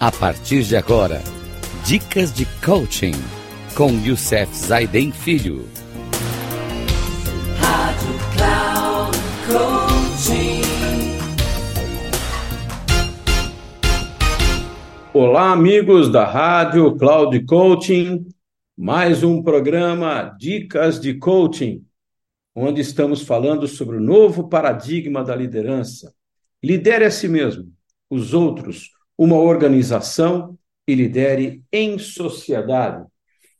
A partir de agora, dicas de coaching com Youssef Zaiden Filho. Rádio Cloud Coaching. Olá, amigos da Rádio Cloud Coaching. Mais um programa Dicas de Coaching, onde estamos falando sobre o novo paradigma da liderança. Lidere a si mesmo, os outros, uma organização e lidere em sociedade.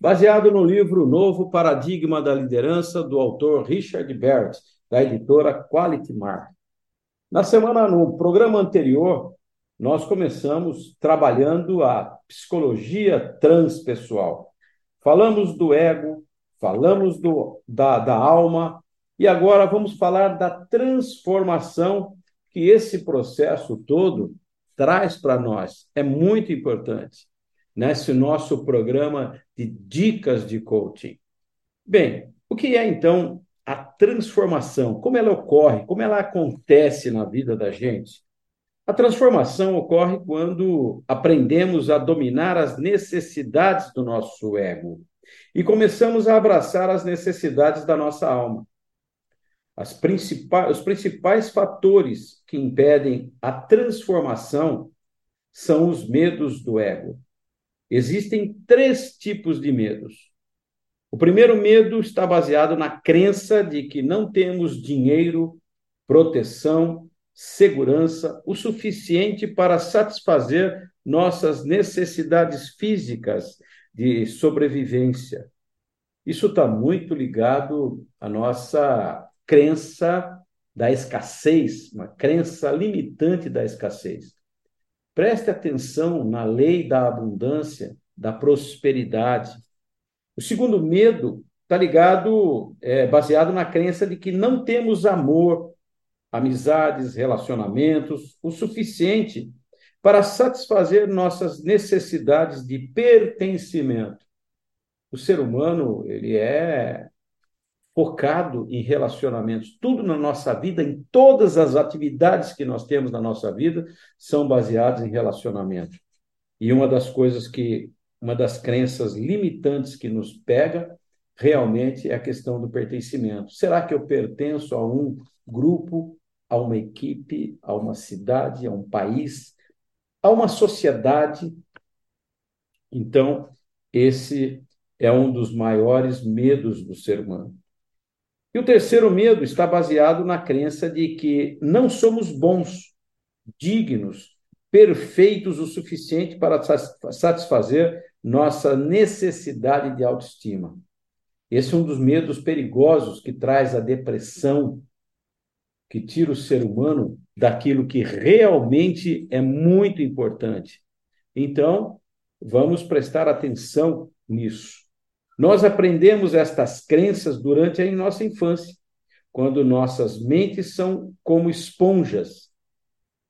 Baseado no livro Novo Paradigma da Liderança, do autor Richard Bert, da editora Quality Mark. Na semana, no programa anterior, nós começamos trabalhando a psicologia transpessoal. Falamos do ego, falamos do, da, da alma, e agora vamos falar da transformação que esse processo todo traz para nós. É muito importante nesse nosso programa de dicas de coaching. Bem, o que é então a transformação? Como ela ocorre? Como ela acontece na vida da gente? A transformação ocorre quando aprendemos a dominar as necessidades do nosso ego e começamos a abraçar as necessidades da nossa alma. Principais, os principais fatores que impedem a transformação são os medos do ego. Existem três tipos de medos. O primeiro medo está baseado na crença de que não temos dinheiro, proteção, segurança o suficiente para satisfazer nossas necessidades físicas de sobrevivência. Isso está muito ligado à nossa crença da escassez, uma crença limitante da escassez. Preste atenção na lei da abundância, da prosperidade. O segundo medo está ligado, é, baseado na crença de que não temos amor, amizades, relacionamentos, o suficiente para satisfazer nossas necessidades de pertencimento. O ser humano, ele é focado em relacionamentos. Tudo na nossa vida, em todas as atividades que nós temos na nossa vida, são baseadas em relacionamento. E uma das coisas que, uma das crenças limitantes que nos pega, realmente é a questão do pertencimento. Será que eu pertenço a um grupo, a uma equipe, a uma cidade, a um país, a uma sociedade? Então, esse é um dos maiores medos do ser humano. E o terceiro medo está baseado na crença de que não somos bons, dignos, perfeitos o suficiente para satisfazer nossa necessidade de autoestima. Esse é um dos medos perigosos que traz a depressão, que tira o ser humano daquilo que realmente é muito importante. Então, vamos prestar atenção nisso. Nós aprendemos estas crenças durante a nossa infância, quando nossas mentes são como esponjas,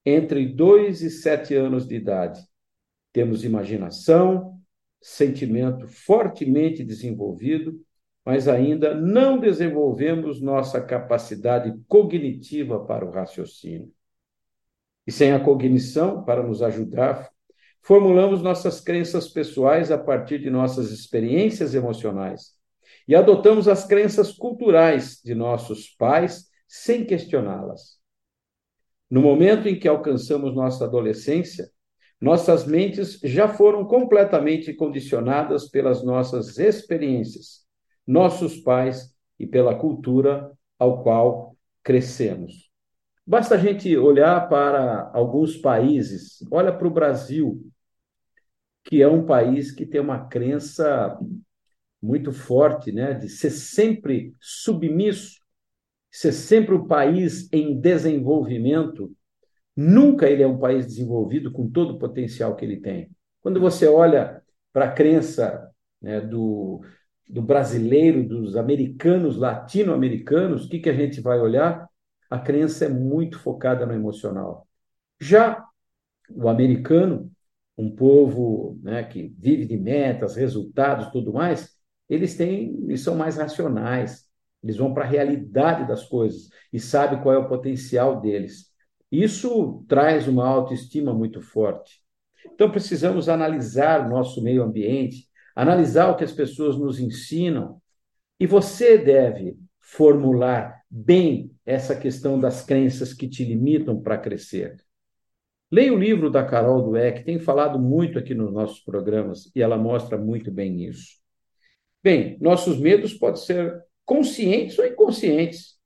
entre 2 e 7 anos de idade. Temos imaginação, sentimento fortemente desenvolvido, mas ainda não desenvolvemos nossa capacidade cognitiva para o raciocínio. E sem a cognição para nos ajudar formulamos nossas crenças pessoais a partir de nossas experiências emocionais e adotamos as crenças culturais de nossos pais sem questioná-las. No momento em que alcançamos nossa adolescência, nossas mentes já foram completamente condicionadas pelas nossas experiências, nossos pais e pela cultura ao qual crescemos. Basta a gente olhar para alguns países, olha para o Brasil, que é um país que tem uma crença muito forte, né, de ser sempre submisso, ser sempre um país em desenvolvimento. Nunca ele é um país desenvolvido com todo o potencial que ele tem. Quando você olha para a crença né, do, do brasileiro, dos americanos, latino-americanos, o que, que a gente vai olhar? a crença é muito focada no emocional. Já o americano, um povo né, que vive de metas, resultados, tudo mais, eles têm, eles são mais racionais. Eles vão para a realidade das coisas e sabem qual é o potencial deles. Isso traz uma autoestima muito forte. Então, precisamos analisar nosso meio ambiente, analisar o que as pessoas nos ensinam, e você deve formular bem essa questão das crenças que te limitam para crescer. Leia o livro da Carol Dweck, tem falado muito aqui nos nossos programas e ela mostra muito bem isso. Bem, nossos medos podem ser conscientes ou inconscientes.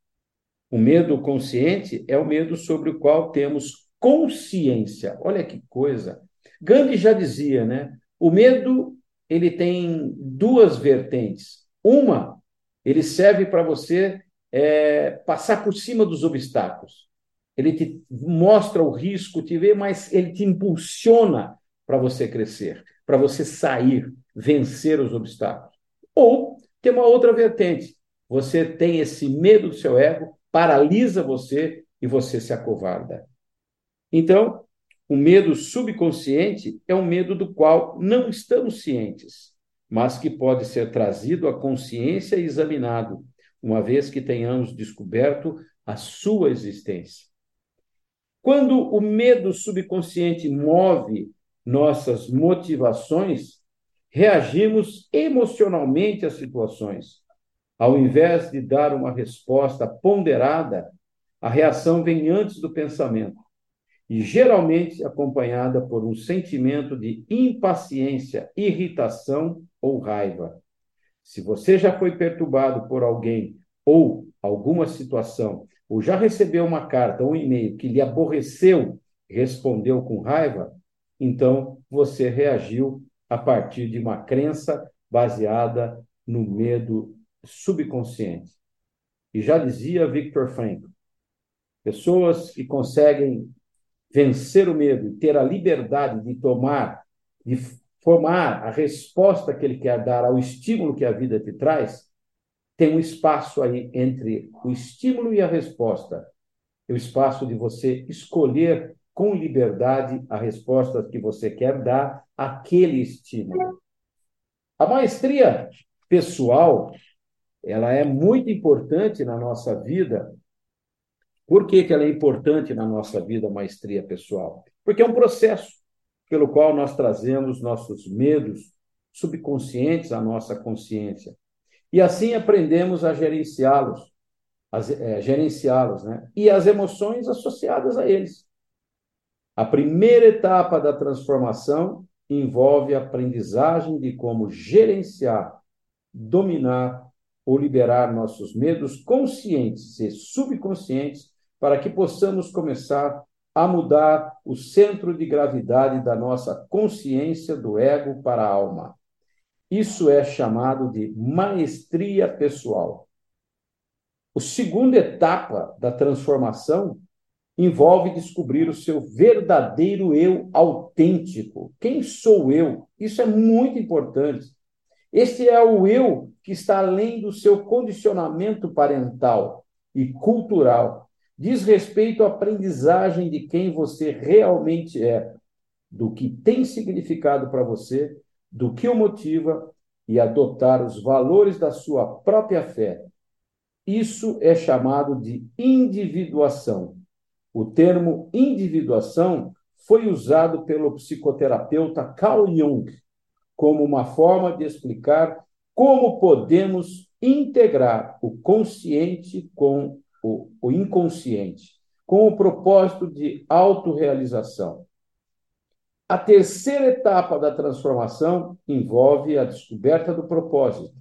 O medo consciente é o medo sobre o qual temos consciência. Olha que coisa. Gandhi já dizia, né? O medo ele tem duas vertentes. Uma, ele serve para você é, passar por cima dos obstáculos. Ele te mostra o risco, te vê, mas ele te impulsiona para você crescer, para você sair, vencer os obstáculos. Ou tem uma outra vertente. Você tem esse medo do seu ego, paralisa você e você se acovarda. Então, o medo subconsciente é um medo do qual não estamos cientes, mas que pode ser trazido à consciência e examinado, uma vez que tenhamos descoberto a sua existência. Quando o medo subconsciente move nossas motivações, reagimos emocionalmente às situações. Ao invés de dar uma resposta ponderada, a reação vem antes do pensamento e geralmente acompanhada por um sentimento de impaciência, irritação ou raiva. Se você já foi perturbado por alguém ou alguma situação, ou já recebeu uma carta ou um e-mail que lhe aborreceu, respondeu com raiva, então você reagiu a partir de uma crença baseada no medo subconsciente. E já dizia Victor Frankl, pessoas que conseguem vencer o medo e ter a liberdade de tomar, de formar a resposta que ele quer dar ao estímulo que a vida te traz, tem um espaço aí entre o estímulo e a resposta. O espaço de você escolher com liberdade a resposta que você quer dar àquele estímulo. A maestria pessoal, ela é muito importante na nossa vida por que, que ela é importante na nossa vida, a maestria pessoal? Porque é um processo pelo qual nós trazemos nossos medos subconscientes à nossa consciência. E assim aprendemos a gerenciá-los, é, gerenciá-los, né? E as emoções associadas a eles. A primeira etapa da transformação envolve a aprendizagem de como gerenciar, dominar ou liberar nossos medos conscientes e subconscientes para que possamos começar a mudar o centro de gravidade da nossa consciência do ego para a alma. Isso é chamado de maestria pessoal. A segunda etapa da transformação envolve descobrir o seu verdadeiro eu autêntico. Quem sou eu? Isso é muito importante. Este é o eu que está além do seu condicionamento parental e cultural diz respeito à aprendizagem de quem você realmente é, do que tem significado para você, do que o motiva e adotar os valores da sua própria fé. Isso é chamado de individuação. O termo individuação foi usado pelo psicoterapeuta Carl Jung como uma forma de explicar como podemos integrar o consciente com o, inconsciente, com o propósito de autorrealização. A terceira etapa da transformação envolve a descoberta do propósito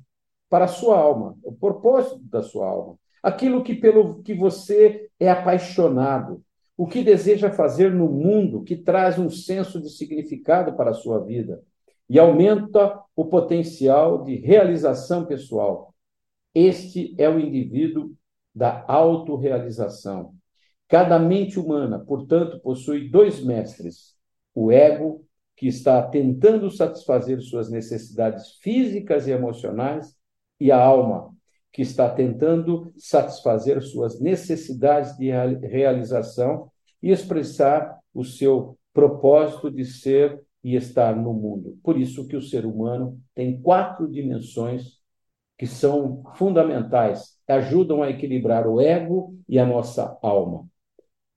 para a sua alma, o propósito da sua alma, aquilo que pelo que você é apaixonado, o que deseja fazer no mundo, que traz um senso de significado para a sua vida e aumenta o potencial de realização pessoal. Este é o indivíduo da autorrealização. Cada mente humana, portanto, possui dois mestres: o ego, que está tentando satisfazer suas necessidades físicas e emocionais, e a alma, que está tentando satisfazer suas necessidades de realização e expressar o seu propósito de ser e estar no mundo. Por isso que o ser humano tem quatro dimensões que são fundamentais, ajudam a equilibrar o ego e a nossa alma.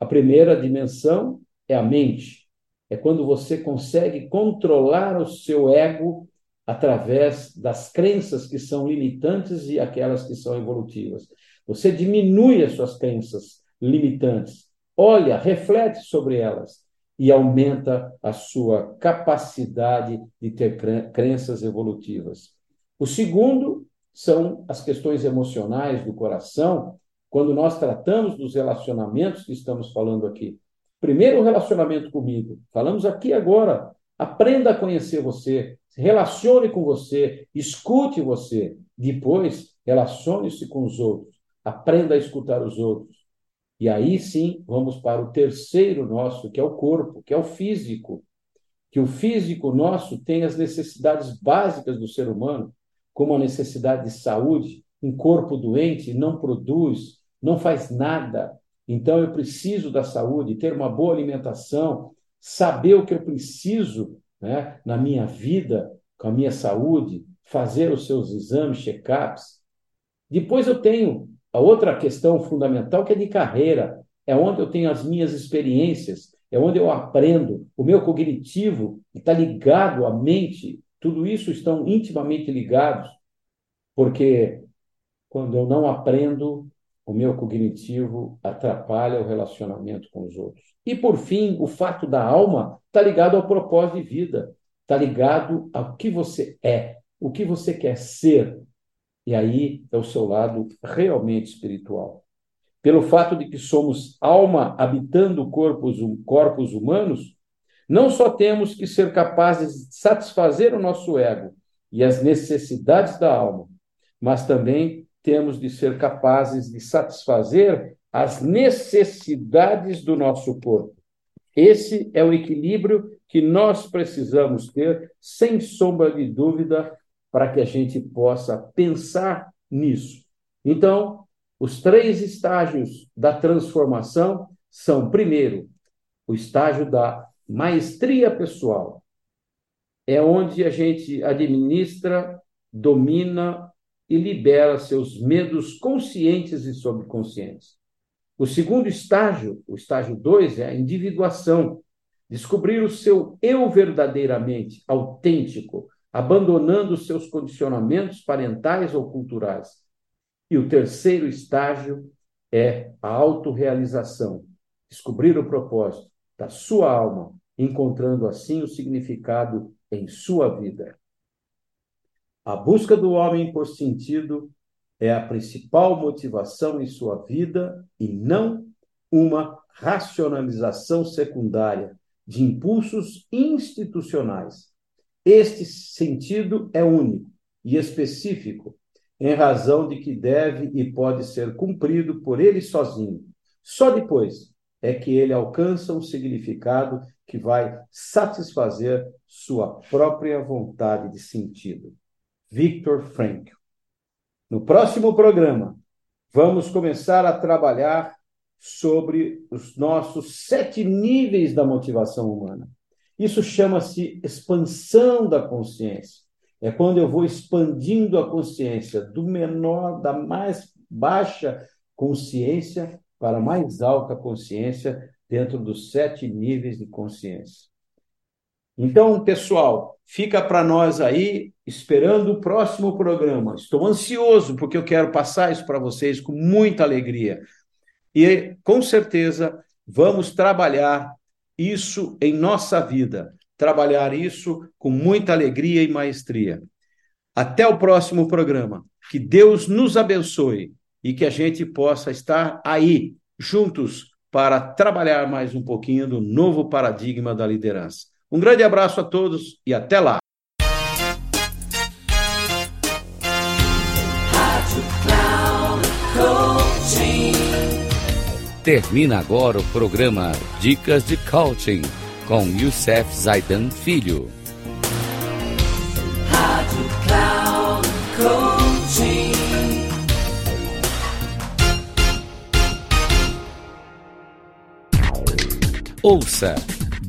A primeira dimensão é a mente, é quando você consegue controlar o seu ego através das crenças que são limitantes e aquelas que são evolutivas. Você diminui as suas crenças limitantes, olha, reflete sobre elas e aumenta a sua capacidade de ter crenças evolutivas. O segundo são as questões emocionais do coração, quando nós tratamos dos relacionamentos que estamos falando aqui. Primeiro, o relacionamento comigo. Falamos aqui agora. Aprenda a conhecer você, relacione com você, escute você. Depois, relacione-se com os outros. Aprenda a escutar os outros. E aí sim, vamos para o terceiro nosso, que é o corpo, que é o físico. Que o físico nosso tem as necessidades básicas do ser humano, como a necessidade de saúde. Um corpo doente não produz, não faz nada. Então eu preciso da saúde, ter uma boa alimentação, saber o que eu preciso né, na minha vida, com a minha saúde, fazer os seus exames, check-ups. Depois eu tenho a outra questão fundamental que é de carreira, é onde eu tenho as minhas experiências, é onde eu aprendo, o meu cognitivo está ligado à mente, tudo isso estão intimamente ligados, porque quando eu não aprendo, o meu cognitivo atrapalha o relacionamento com os outros. E por fim, o fato da alma está ligado ao propósito de vida, está ligado ao que você é, o que você quer ser, e aí é o seu lado realmente espiritual. Pelo fato de que somos alma habitando corpos, corpos humanos, não só temos que ser capazes de satisfazer o nosso ego e as necessidades da alma, mas também temos de ser capazes de satisfazer as necessidades do nosso corpo. Esse é o equilíbrio que nós precisamos ter, sem sombra de dúvida, para que a gente possa pensar nisso. Então, os três estágios da transformação são, primeiro, o estágio da maestria pessoal. É onde a gente administra, domina e libera seus medos conscientes e subconscientes. O segundo estágio, o estágio 2, é a individuação. Descobrir o seu eu verdadeiramente autêntico, abandonando seus condicionamentos parentais ou culturais. E o terceiro estágio é a autorrealização, descobrir o propósito da sua alma, encontrando assim o significado em sua vida. A busca do homem por sentido é a principal motivação em sua vida e não uma racionalização secundária de impulsos institucionais este sentido é único e específico, em razão de que deve e pode ser cumprido por ele sozinho. Só depois é que ele alcança um significado que vai satisfazer sua própria vontade de sentido. Victor Frankl. No próximo programa, vamos começar a trabalhar sobre os nossos sete níveis da motivação humana. Isso chama-se expansão da consciência. É quando eu vou expandindo a consciência do menor, da mais baixa consciência para a mais alta consciência dentro dos sete níveis de consciência. Então, pessoal, fica para nós aí, esperando o próximo programa. Estou ansioso porque eu quero passar isso para vocês com muita alegria. E com certeza vamos trabalhar isso em nossa vida, trabalhar isso com muita alegria e maestria. Até o próximo programa. Que Deus nos abençoe e que a gente possa estar aí juntos para trabalhar mais um pouquinho do novo paradigma da liderança. Um grande abraço a todos e até lá. Termina agora o programa Dicas de Coaching com Youssef Zaidan Filho. Rádio Cloud Coaching. Ouça